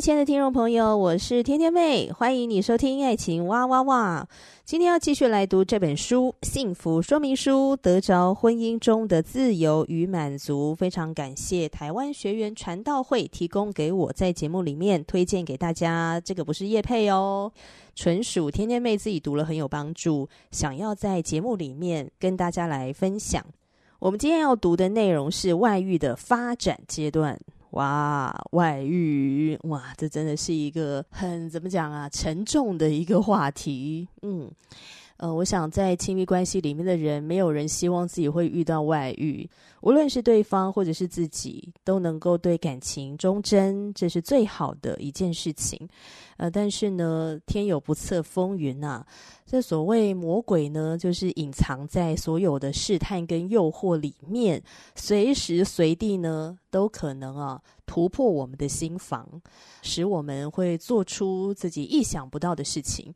亲爱的听众朋友，我是天天妹，欢迎你收听《爱情哇哇哇》。今天要继续来读这本书《幸福说明书》，得着婚姻中的自由与满足。非常感谢台湾学员传道会提供给我在节目里面推荐给大家，这个不是叶配哦，纯属天天妹自己读了很有帮助，想要在节目里面跟大家来分享。我们今天要读的内容是外遇的发展阶段。哇，外遇哇，这真的是一个很怎么讲啊，沉重的一个话题。嗯，呃，我想在亲密关系里面的人，没有人希望自己会遇到外遇，无论是对方或者是自己，都能够对感情忠贞，这是最好的一件事情。呃，但是呢，天有不测风云呐、啊。这所谓魔鬼呢，就是隐藏在所有的试探跟诱惑里面，随时随地呢都可能啊突破我们的心防，使我们会做出自己意想不到的事情。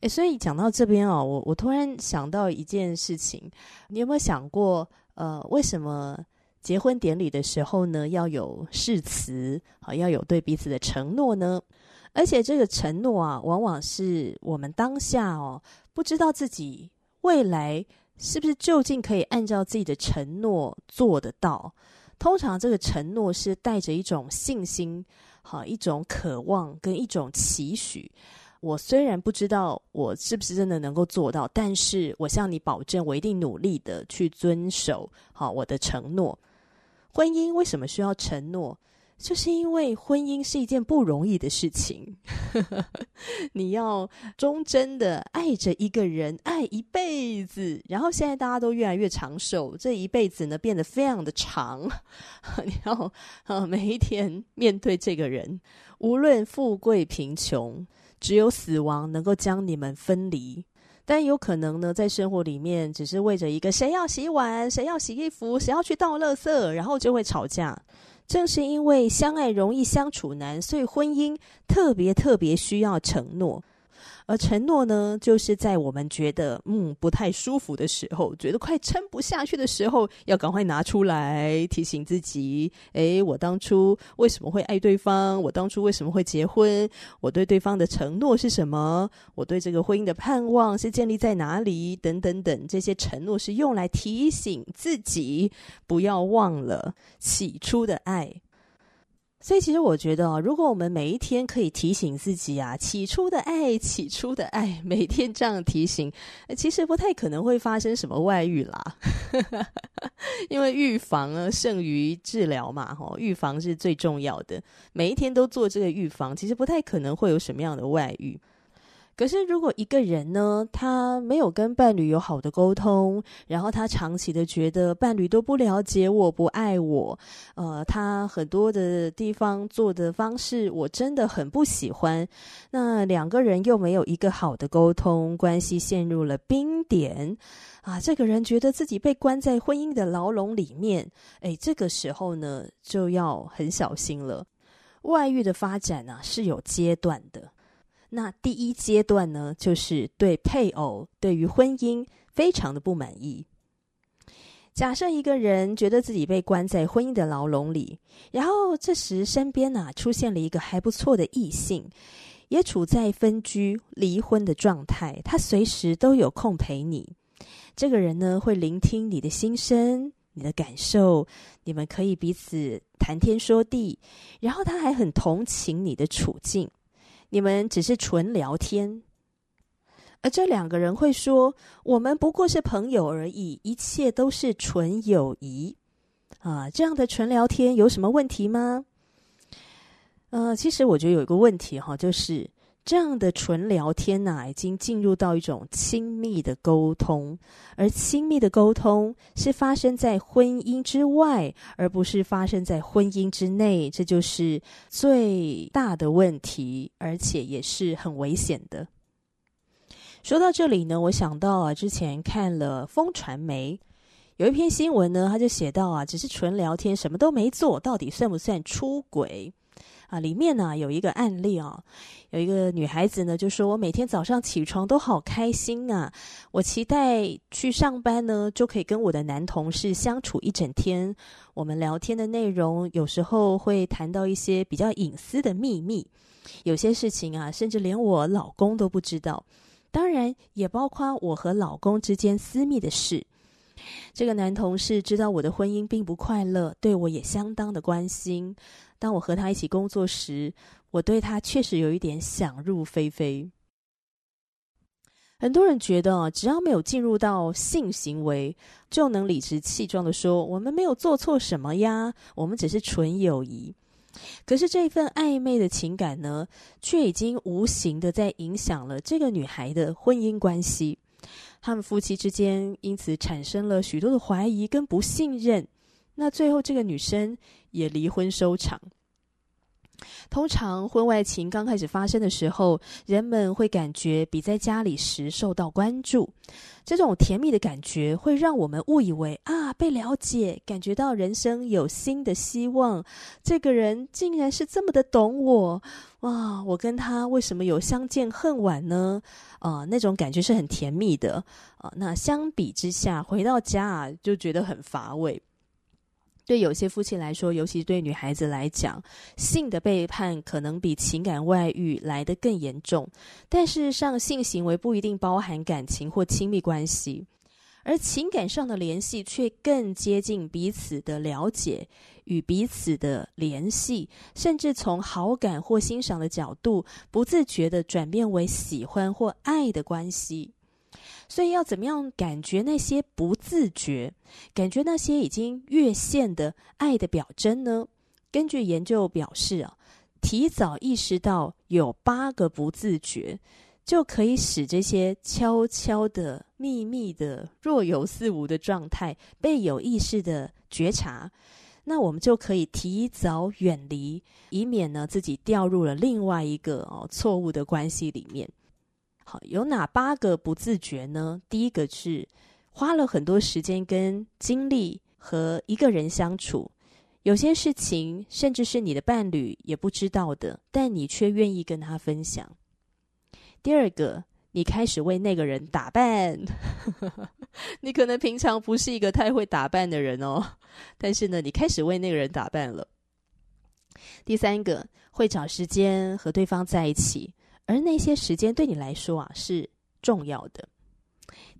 诶，所以讲到这边啊，我我突然想到一件事情，你有没有想过，呃，为什么结婚典礼的时候呢要有誓词啊，要有对彼此的承诺呢？而且这个承诺啊，往往是我们当下哦，不知道自己未来是不是究竟可以按照自己的承诺做得到。通常这个承诺是带着一种信心，好，一种渴望跟一种期许。我虽然不知道我是不是真的能够做到，但是我向你保证，我一定努力的去遵守好我的承诺。婚姻为什么需要承诺？就是因为婚姻是一件不容易的事情，你要忠贞的爱着一个人，爱一辈子。然后现在大家都越来越长寿，这一辈子呢变得非常的长。你要啊，每一天面对这个人，无论富贵贫穷，只有死亡能够将你们分离。但有可能呢，在生活里面只是为着一个谁要洗碗，谁要洗衣服，谁要去倒垃圾，然后就会吵架。正是因为相爱容易相处难，所以婚姻特别特别需要承诺。而承诺呢，就是在我们觉得嗯不太舒服的时候，觉得快撑不下去的时候，要赶快拿出来提醒自己：诶，我当初为什么会爱对方？我当初为什么会结婚？我对对方的承诺是什么？我对这个婚姻的盼望是建立在哪里？等等等，这些承诺是用来提醒自己，不要忘了起初的爱。所以，其实我觉得啊，如果我们每一天可以提醒自己啊，起初的爱，起初的爱，每天这样提醒，其实不太可能会发生什么外遇啦。因为预防啊，胜于治疗嘛，吼，预防是最重要的。每一天都做这个预防，其实不太可能会有什么样的外遇。可是，如果一个人呢，他没有跟伴侣有好的沟通，然后他长期的觉得伴侣都不了解我，不爱我，呃，他很多的地方做的方式，我真的很不喜欢。那两个人又没有一个好的沟通，关系陷入了冰点啊！这个人觉得自己被关在婚姻的牢笼里面，哎，这个时候呢，就要很小心了。外遇的发展啊，是有阶段的。那第一阶段呢，就是对配偶、对于婚姻非常的不满意。假设一个人觉得自己被关在婚姻的牢笼里，然后这时身边啊出现了一个还不错的异性，也处在分居、离婚的状态，他随时都有空陪你。这个人呢，会聆听你的心声、你的感受，你们可以彼此谈天说地，然后他还很同情你的处境。你们只是纯聊天，而这两个人会说：“我们不过是朋友而已，一切都是纯友谊。”啊，这样的纯聊天有什么问题吗？呃，其实我觉得有一个问题哈，就是这样的纯聊天呐、啊，已经进入到一种亲密的沟通，而亲密的沟通是发生在婚姻之外，而不是发生在婚姻之内，这就是最大的问题，而且也是很危险的。说到这里呢，我想到啊，之前看了风传媒有一篇新闻呢，他就写到啊，只是纯聊天，什么都没做，到底算不算出轨？啊，里面呢有一个案例啊，有一个女孩子呢就说：“我每天早上起床都好开心啊，我期待去上班呢，就可以跟我的男同事相处一整天。我们聊天的内容有时候会谈到一些比较隐私的秘密，有些事情啊，甚至连我老公都不知道。当然，也包括我和老公之间私密的事。这个男同事知道我的婚姻并不快乐，对我也相当的关心。”当我和他一起工作时，我对他确实有一点想入非非。很多人觉得，只要没有进入到性行为，就能理直气壮地说我们没有做错什么呀，我们只是纯友谊。可是这份暧昧的情感呢，却已经无形的在影响了这个女孩的婚姻关系。他们夫妻之间因此产生了许多的怀疑跟不信任。那最后，这个女生也离婚收场。通常，婚外情刚开始发生的时候，人们会感觉比在家里时受到关注。这种甜蜜的感觉会让我们误以为啊，被了解，感觉到人生有新的希望。这个人竟然是这么的懂我，哇！我跟他为什么有相见恨晚呢？啊、那种感觉是很甜蜜的啊、那相比之下，回到家啊，就觉得很乏味。对有些夫妻来说，尤其对女孩子来讲，性的背叛可能比情感外遇来得更严重。但事实上，性行为不一定包含感情或亲密关系，而情感上的联系却更接近彼此的了解与彼此的联系，甚至从好感或欣赏的角度，不自觉地转变为喜欢或爱的关系。所以要怎么样感觉那些不自觉，感觉那些已经越线的爱的表征呢？根据研究表示啊，提早意识到有八个不自觉，就可以使这些悄悄的、秘密的、若有似无的状态被有意识的觉察，那我们就可以提早远离，以免呢自己掉入了另外一个哦错误的关系里面。好，有哪八个不自觉呢？第一个是花了很多时间跟精力和一个人相处，有些事情甚至是你的伴侣也不知道的，但你却愿意跟他分享。第二个，你开始为那个人打扮，你可能平常不是一个太会打扮的人哦，但是呢，你开始为那个人打扮了。第三个，会找时间和对方在一起。而那些时间对你来说啊是重要的。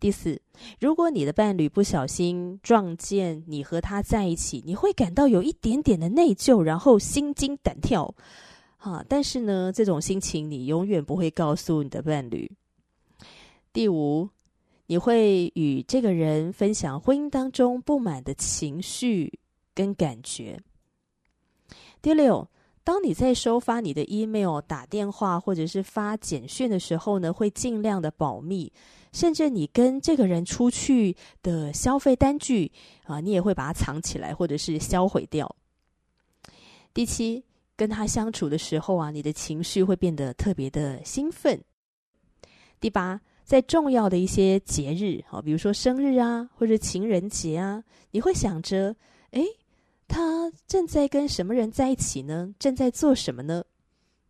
第四，如果你的伴侣不小心撞见你和他在一起，你会感到有一点点的内疚，然后心惊胆跳。啊，但是呢，这种心情你永远不会告诉你的伴侣。第五，你会与这个人分享婚姻当中不满的情绪跟感觉。第六。当你在收发你的 email、打电话或者是发简讯的时候呢，会尽量的保密，甚至你跟这个人出去的消费单据啊，你也会把它藏起来或者是销毁掉。第七，跟他相处的时候啊，你的情绪会变得特别的兴奋。第八，在重要的一些节日啊，比如说生日啊，或者情人节啊，你会想着，诶。他正在跟什么人在一起呢？正在做什么呢？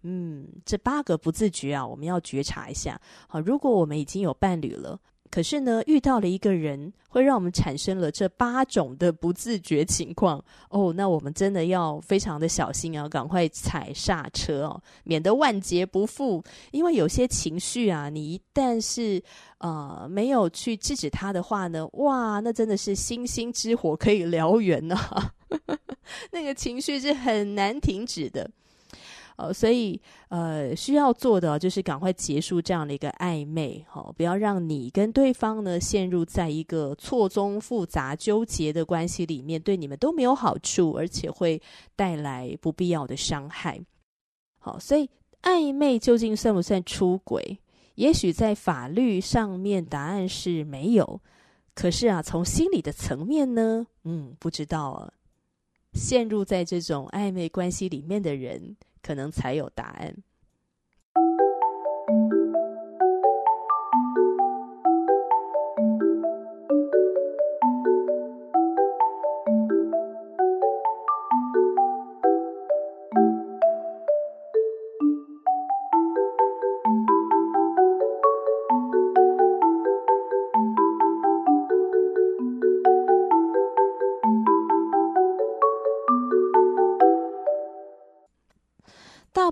嗯，这八个不自觉啊，我们要觉察一下。好，如果我们已经有伴侣了，可是呢，遇到了一个人，会让我们产生了这八种的不自觉情况哦，那我们真的要非常的小心啊，赶快踩刹车哦，免得万劫不复。因为有些情绪啊，你一旦是呃没有去制止他的话呢，哇，那真的是星星之火可以燎原啊。那个情绪是很难停止的，呃，所以呃，需要做的就是赶快结束这样的一个暧昧，好，不要让你跟对方呢陷入在一个错综复杂、纠结的关系里面，对你们都没有好处，而且会带来不必要的伤害。好，所以暧昧究竟算不算出轨？也许在法律上面答案是没有，可是啊，从心理的层面呢，嗯，不知道啊。陷入在这种暧昧关系里面的人，可能才有答案。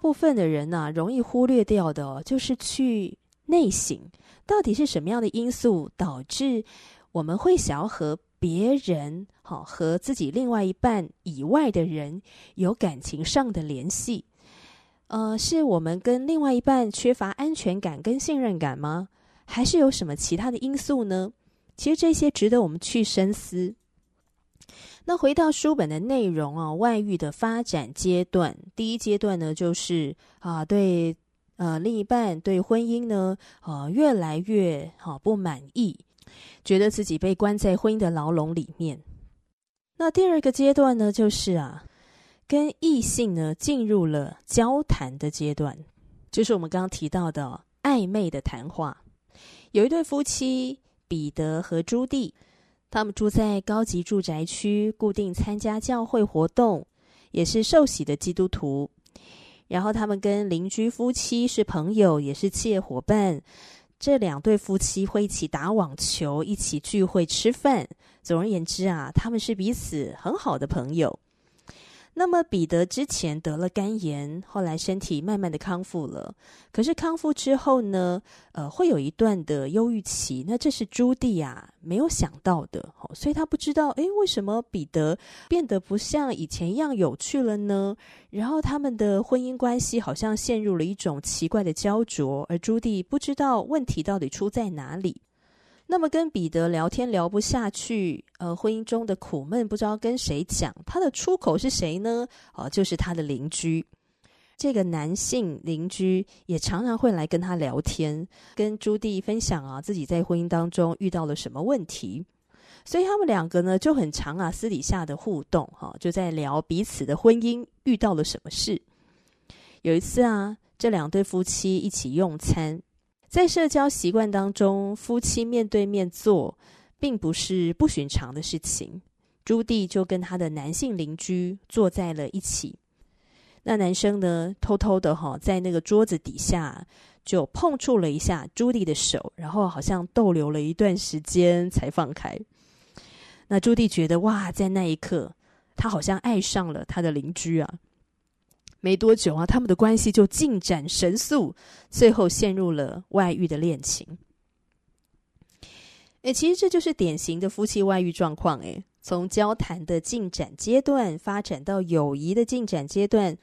部分的人呢、容易忽略掉的哦，就是去内省，到底是什么样的因素导致我们会想要和别人，好和自己另外一半以外的人有感情上的联系？呃，是我们跟另外一半缺乏安全感跟信任感吗？还是有什么其他的因素呢？其实这些值得我们去深思。那回到书本的内容啊，外遇的发展阶段，第一阶段呢，就是啊，对呃另一半对婚姻呢，啊越来越好、啊、不满意，觉得自己被关在婚姻的牢笼里面。那第二个阶段呢，就是啊，跟异性呢进入了交谈的阶段，就是我们刚刚提到的暧昧的谈话。有一对夫妻，彼得和朱棣。他们住在高级住宅区，固定参加教会活动，也是受洗的基督徒。然后他们跟邻居夫妻是朋友，也是企业伙伴。这两对夫妻会一起打网球，一起聚会吃饭。总而言之啊，他们是彼此很好的朋友。那么彼得之前得了肝炎，后来身体慢慢的康复了。可是康复之后呢，呃，会有一段的忧郁期。那这是朱棣啊没有想到的，哦，所以他不知道，诶，为什么彼得变得不像以前一样有趣了呢？然后他们的婚姻关系好像陷入了一种奇怪的焦灼，而朱棣不知道问题到底出在哪里。那么跟彼得聊天聊不下去，呃，婚姻中的苦闷不知道跟谁讲，他的出口是谁呢？哦、就是他的邻居。这个男性邻居也常常会来跟他聊天，跟朱棣分享啊自己在婚姻当中遇到了什么问题。所以他们两个呢就很常啊私底下的互动，哈、就在聊彼此的婚姻遇到了什么事。有一次啊，这两对夫妻一起用餐。在社交习惯当中，夫妻面对面坐，并不是不寻常的事情。朱棣就跟他的男性邻居坐在了一起。那男生呢，偷偷的哈，在那个桌子底下就碰触了一下朱棣的手，然后好像逗留了一段时间才放开。那朱棣觉得哇，在那一刻，他好像爱上了他的邻居啊。没多久啊，他们的关系就进展神速，最后陷入了外遇的恋情。诶，其实这就是典型的夫妻外遇状况。诶，从交谈的进展阶段发展到友谊的进展阶段，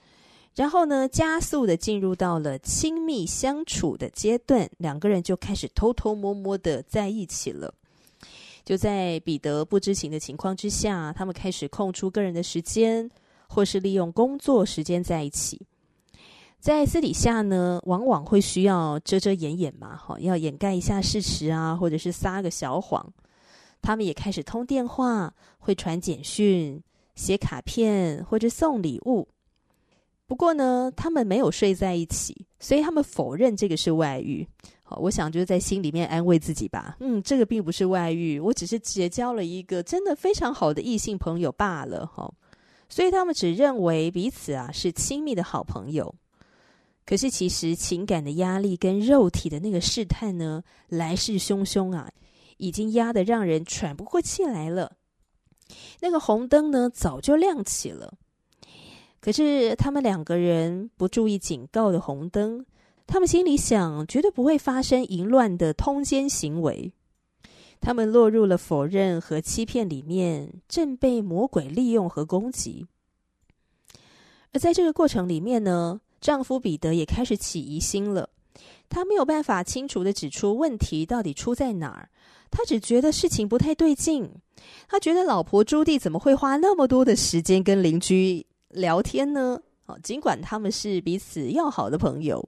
然后呢，加速的进入到了亲密相处的阶段，两个人就开始偷偷摸摸的在一起了。就在彼得不知情的情况之下，他们开始空出个人的时间。或是利用工作时间在一起，在私底下呢，往往会需要遮遮掩掩嘛，哈，要掩盖一下事实啊，或者是撒个小谎。他们也开始通电话，会传简讯、写卡片或者送礼物。不过呢，他们没有睡在一起，所以他们否认这个是外遇。好，我想就是在心里面安慰自己吧，嗯，这个并不是外遇，我只是结交了一个真的非常好的异性朋友罢了，哈。所以他们只认为彼此啊是亲密的好朋友，可是其实情感的压力跟肉体的那个试探呢，来势汹汹啊，已经压得让人喘不过气来了。那个红灯呢，早就亮起了，可是他们两个人不注意警告的红灯，他们心里想，绝对不会发生淫乱的通奸行为。他们落入了否认和欺骗里面，正被魔鬼利用和攻击。而在这个过程里面呢，丈夫彼得也开始起疑心了。他没有办法清楚的指出问题到底出在哪儿，他只觉得事情不太对劲。他觉得老婆朱棣怎么会花那么多的时间跟邻居聊天呢？哦，尽管他们是彼此要好的朋友。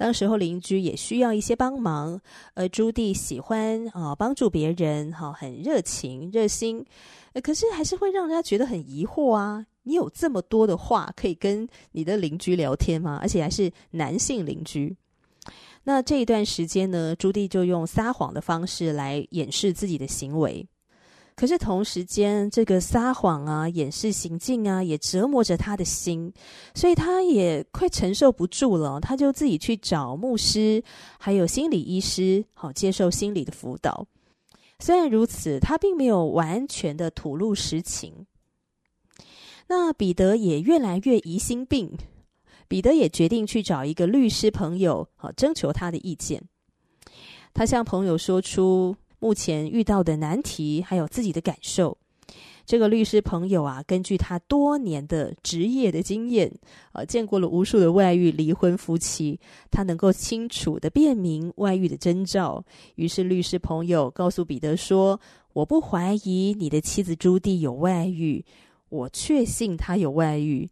当时候邻居也需要一些帮忙，而朱棣喜欢啊帮助别人，哈，很热情热心，可是还是会让人家觉得很疑惑啊！你有这么多的话可以跟你的邻居聊天吗？而且还是男性邻居。那这一段时间呢，朱棣就用撒谎的方式来掩饰自己的行为。可是同时间，这个撒谎啊、掩饰行径啊，也折磨着他的心，所以他也快承受不住了。他就自己去找牧师，还有心理医师，好接受心理的辅导。虽然如此，他并没有完全的吐露实情。那彼得也越来越疑心病，彼得也决定去找一个律师朋友，好征求他的意见。他向朋友说出。目前遇到的难题，还有自己的感受。这个律师朋友啊，根据他多年的职业的经验，啊，见过了无数的外遇、离婚夫妻，他能够清楚地辨明外遇的征兆。于是，律师朋友告诉彼得说：“我不怀疑你的妻子朱棣有外遇，我确信她有外遇。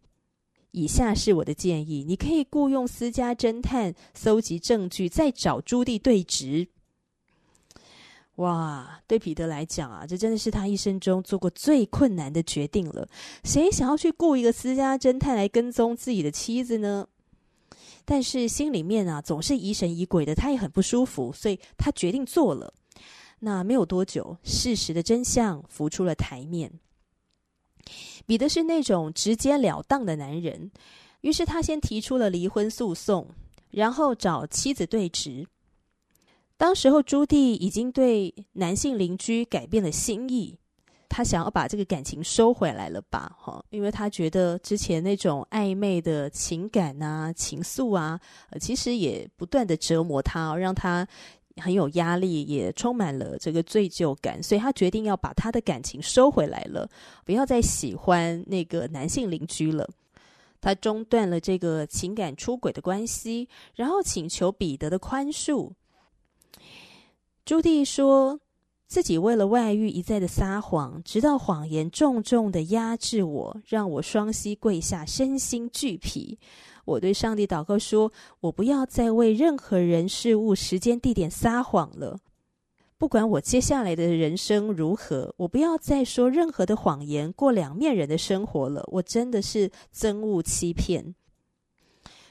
以下是我的建议：你可以雇佣私家侦探，搜集证据，再找朱棣对质。”哇，对彼得来讲啊，这真的是他一生中做过最困难的决定了。谁想要去雇一个私家侦探来跟踪自己的妻子呢？但是心里面啊，总是疑神疑鬼的，他也很不舒服，所以他决定做了。那没有多久，事实的真相浮出了台面。彼得是那种直截了当的男人，于是他先提出了离婚诉讼，然后找妻子对质。当时候，朱棣已经对男性邻居改变了心意，他想要把这个感情收回来了吧？哈，因为他觉得之前那种暧昧的情感啊、情愫啊，其实也不断的折磨他，让他很有压力，也充满了这个罪疚感，所以他决定要把他的感情收回来了，不要再喜欢那个男性邻居了。他中断了这个情感出轨的关系，然后请求彼得的宽恕。朱棣说自己为了外遇一再的撒谎，直到谎言重重的压制我，让我双膝跪下，身心俱疲。我对上帝祷告说：“我不要再为任何人、事物、时间、地点撒谎了。不管我接下来的人生如何，我不要再说任何的谎言，过两面人的生活了。我真的是憎恶欺骗。”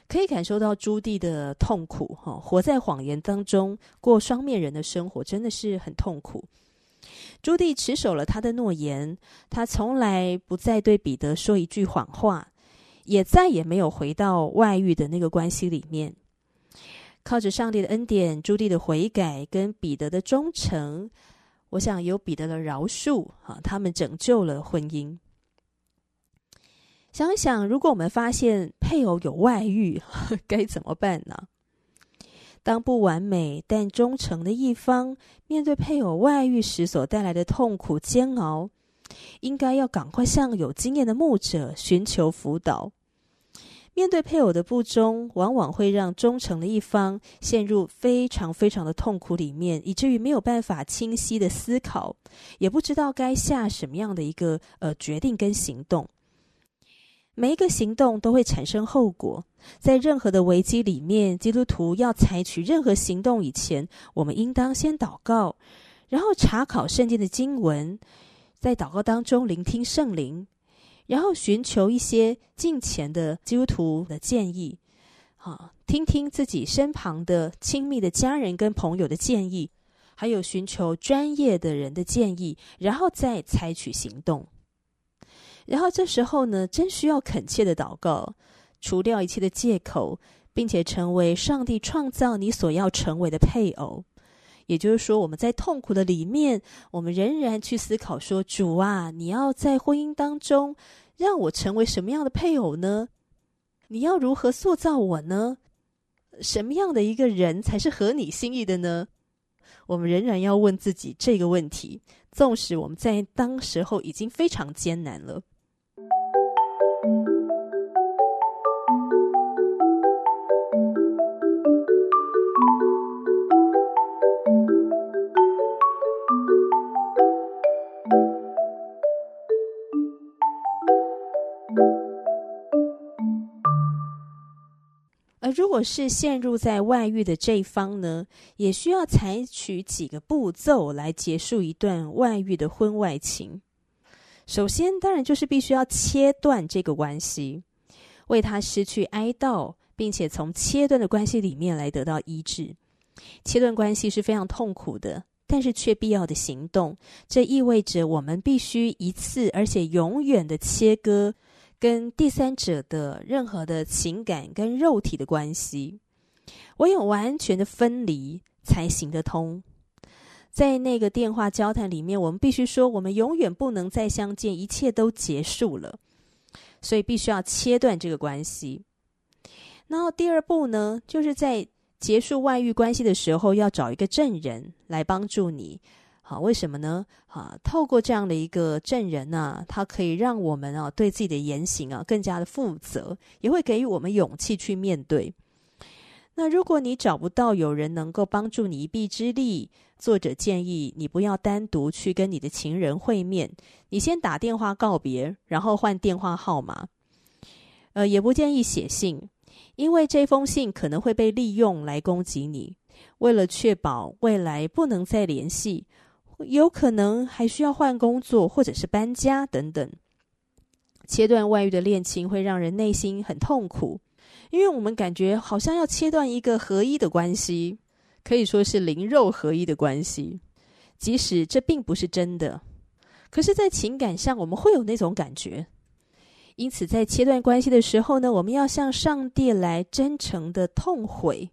可以感受到朱棣的痛苦，哈，活在谎言当中，过双面人的生活，真的是很痛苦。朱棣持守了他的诺言，他从来不再对彼得说一句谎话，也再也没有回到外遇的那个关系里面。靠着上帝的恩典，朱棣的悔改跟彼得的忠诚，我想有彼得的饶恕，哈，他们拯救了婚姻。想想，如果我们发现配偶有外遇，该怎么办呢？当不完美但忠诚的一方面对配偶外遇时所带来的痛苦煎熬，应该要赶快向有经验的牧者寻求辅导。面对配偶的不忠，往往会让忠诚的一方陷入非常非常的痛苦里面，以至于没有办法清晰的思考，也不知道该下什么样的一个呃决定跟行动。每一个行动都会产生后果，在任何的危机里面，基督徒要采取任何行动以前，我们应当先祷告，然后查考圣经的经文，在祷告当中聆听圣灵，然后寻求一些近前的基督徒的建议，啊，听听自己身旁的亲密的家人跟朋友的建议，还有寻求专业的人的建议，然后再采取行动。然后这时候呢，真需要恳切的祷告，除掉一切的借口，并且成为上帝创造你所要成为的配偶。也就是说，我们在痛苦的里面，我们仍然去思考说：主啊，你要在婚姻当中让我成为什么样的配偶呢？你要如何塑造我呢？什么样的一个人才是合你心意的呢？我们仍然要问自己这个问题，纵使我们在当时候已经非常艰难了。如果是陷入在外遇的这一方呢，也需要采取几个步骤来结束一段外遇的婚外情。首先，当然就是必须要切断这个关系，为他失去哀悼，并且从切断的关系里面来得到医治。切断关系是非常痛苦的，但是却必要的行动。这意味着我们必须一次而且永远的切割跟第三者的任何的情感跟肉体的关系，唯有完全的分离才行得通。在那个电话交谈里面，我们必须说，我们永远不能再相见，一切都结束了，所以必须要切断这个关系。然后第二步呢，就是在结束外遇关系的时候，要找一个证人来帮助你。好，为什么呢？啊，透过这样的一个证人呢、他可以让我们啊对自己的言行啊更加的负责，也会给予我们勇气去面对。那如果你找不到有人能够帮助你一臂之力，作者建议你不要单独去跟你的情人会面，你先打电话告别，然后换电话号码。呃，也不建议写信。因为这封信可能会被利用来攻击你，为了确保未来不能再联系，有可能还需要换工作或者是搬家等等。切断外遇的恋情会让人内心很痛苦，因为我们感觉好像要切断一个合一的关系，可以说是灵肉合一的关系，即使这并不是真的，可是，在情感上我们会有那种感觉。因此，在切断关系的时候呢，我们要向上帝来真诚的痛悔，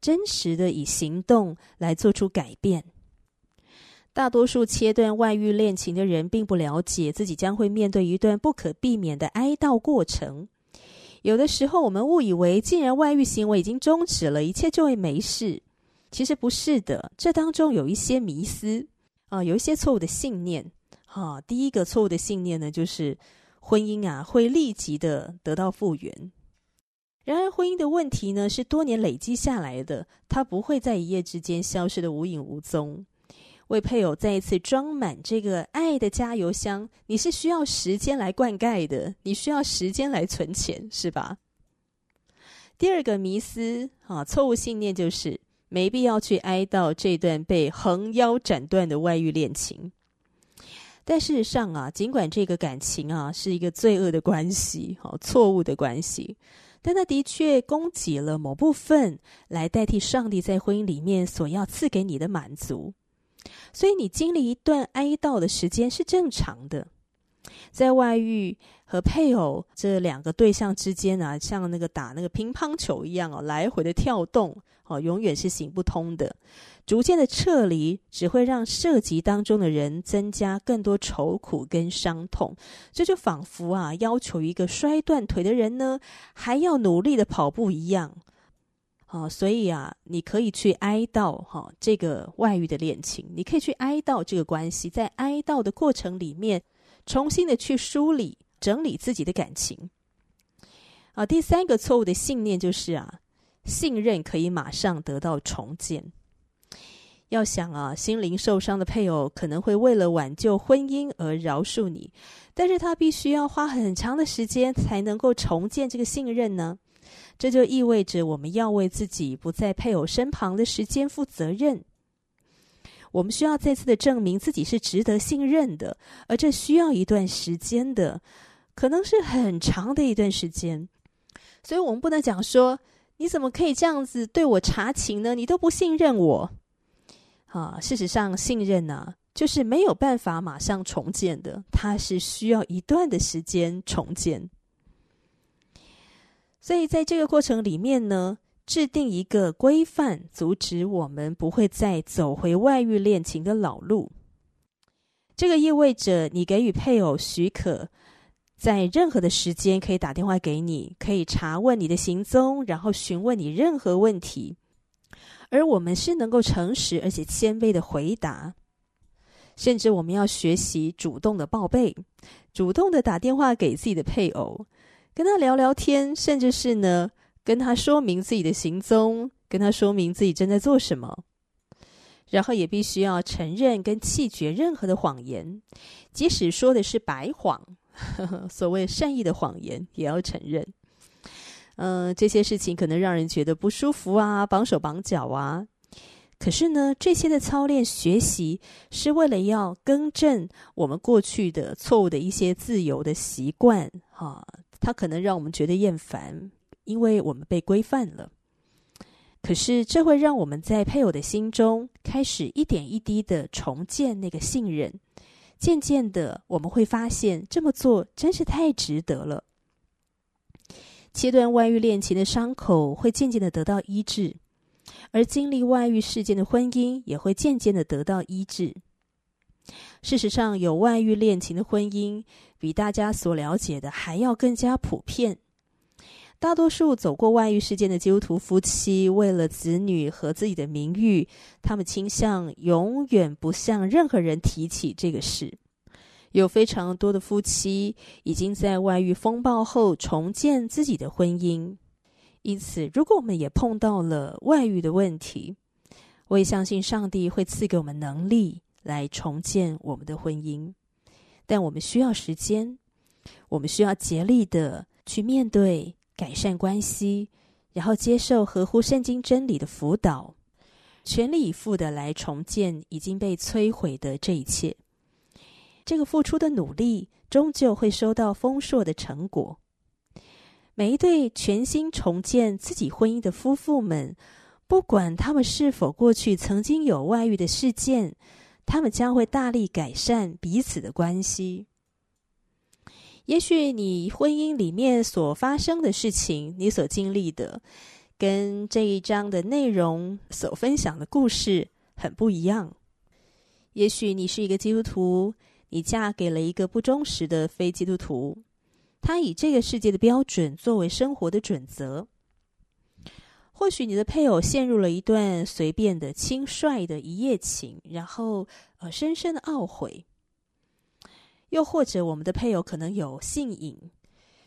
真实的以行动来做出改变。大多数切断外遇恋情的人，并不了解自己将会面对一段不可避免的哀悼过程。有的时候，我们误以为，既然外遇行为已经终止了，一切就会没事。其实不是的，这当中有一些迷思啊，有一些错误的信念。哈、啊，第一个错误的信念呢，就是。婚姻啊，会立即的得到复原。然而，婚姻的问题呢，是多年累积下来的，它不会在一夜之间消失得无影无踪。为配偶再一次装满这个爱的加油箱，你是需要时间来灌溉的，你需要时间来存钱，是吧？第二个迷思啊，错误信念就是没必要去哀悼这段被横腰斩断的外遇恋情。但事实上啊，尽管这个感情啊是一个罪恶的关系，好错误的关系，但它的确供给了某部分来代替上帝在婚姻里面所要赐给你的满足，所以你经历一段哀悼的时间是正常的。在外遇和配偶这两个对象之间啊，像那个打那个乒乓球一样哦，来回的跳动哦，永远是行不通的。逐渐的撤离，只会让涉及当中的人增加更多愁苦跟伤痛。这就仿佛啊，要求一个摔断腿的人呢，还要努力的跑步一样。啊，所以啊，你可以去哀悼哈、这个外遇的恋情，你可以去哀悼这个关系，在哀悼的过程里面，重新的去梳理、整理自己的感情。啊，第三个错误的信念就是啊，信任可以马上得到重建。要想啊，心灵受伤的配偶可能会为了挽救婚姻而饶恕你，但是他必须要花很长的时间才能够重建这个信任呢。这就意味着我们要为自己不在配偶身旁的时间负责任。我们需要再次的证明自己是值得信任的，而这需要一段时间的，可能是很长的一段时间。所以我们不能讲说，你怎么可以这样子对我查情呢？你都不信任我。啊，事实上，信任呢、就是没有办法马上重建的，它是需要一段的时间重建。所以，在这个过程里面呢，制定一个规范，阻止我们不会再走回外遇恋情的老路。这个意味着，你给予配偶许可，在任何的时间可以打电话给你，可以查问你的行踪，然后询问你任何问题。而我们是能够诚实而且谦卑的回答，甚至我们要学习主动的报备，主动的打电话给自己的配偶，跟他聊聊天，甚至是呢跟他说明自己的行踪，跟他说明自己正在做什么，然后也必须要承认跟弃绝任何的谎言，即使说的是白谎，呵呵，所谓善意的谎言也要承认。嗯、这些事情可能让人觉得不舒服啊，绑手绑脚啊。可是呢，这些的操练学习是为了要更正我们过去的错误的一些自由的习惯，哈、它可能让我们觉得厌烦，因为我们被规范了。可是这会让我们在配偶的心中开始一点一滴的重建那个信任，渐渐的我们会发现这么做真是太值得了。切断外遇恋情的伤口会渐渐的得到医治，而经历外遇事件的婚姻也会渐渐的得到医治。事实上，有外遇恋情的婚姻比大家所了解的还要更加普遍。大多数走过外遇事件的基督徒夫妻，为了子女和自己的名誉，他们倾向永远不向任何人提起这个事。有非常多的夫妻已经在外遇风暴后重建自己的婚姻，因此，如果我们也碰到了外遇的问题，我也相信上帝会赐给我们能力来重建我们的婚姻。但我们需要时间，我们需要竭力的去面对、改善关系，然后接受合乎圣经真理的辅导，全力以赴的来重建已经被摧毁的这一切。这个付出的努力，终究会收到丰硕的成果。每一对全心重建自己婚姻的夫妇们，不管他们是否过去曾经有外遇的事件，他们将会大力改善彼此的关系。也许你婚姻里面所发生的事情，你所经历的，跟这一章的内容所分享的故事很不一样。也许你是一个基督徒。你嫁给了一个不忠实的非基督徒，他以这个世界的标准作为生活的准则。或许你的配偶陷入了一段随便的轻率的一夜情，然后呃深深的懊悔。又或者我们的配偶可能有性瘾，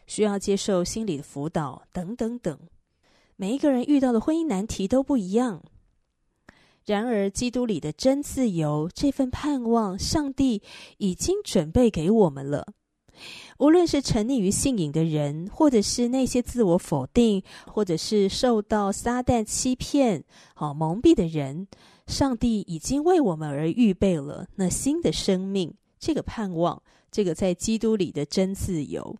需要接受心理的辅导等等等。每一个人遇到的婚姻难题都不一样。然而，基督里的真自由，这份盼望，上帝已经准备给我们了。无论是沉溺于性瘾的人，或者是那些自我否定，或者是受到撒旦欺骗、好蒙蔽的人，上帝已经为我们而预备了那新的生命，这个盼望，这个在基督里的真自由。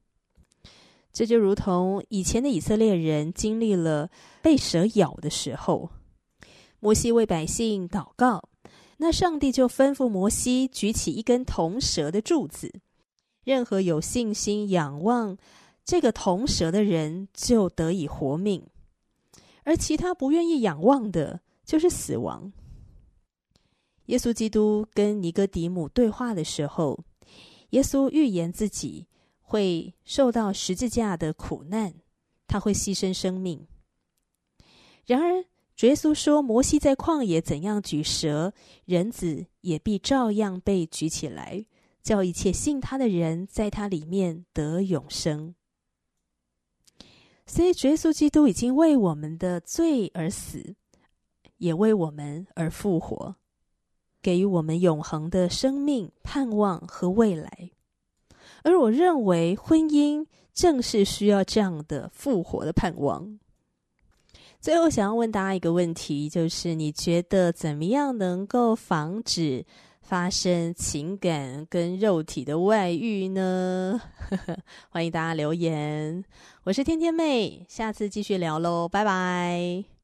这就如同以前的以色列人经历了被蛇咬的时候。摩西为百姓祷告，那上帝就吩咐摩西举起一根铜蛇的柱子，任何有信心仰望这个铜蛇的人就得以活命，而其他不愿意仰望的，就是死亡。耶稣基督跟尼哥底母对话的时候，耶稣预言自己会受到十字架的苦难，他会牺牲生命。然而，主耶稣说：“摩西在旷野怎样举蛇，人子也必照样被举起来，叫一切信他的人在他里面得永生。”所以，耶稣基督已经为我们的罪而死，也为我们而复活，给予我们永恒的生命、盼望和未来。而我认为，婚姻正是需要这样的复活的盼望。最后，想要问大家一个问题，就是你觉得怎么样能够防止发生情感跟肉体的外遇呢？欢迎大家留言。我是天天妹，下次继续聊喽，拜拜。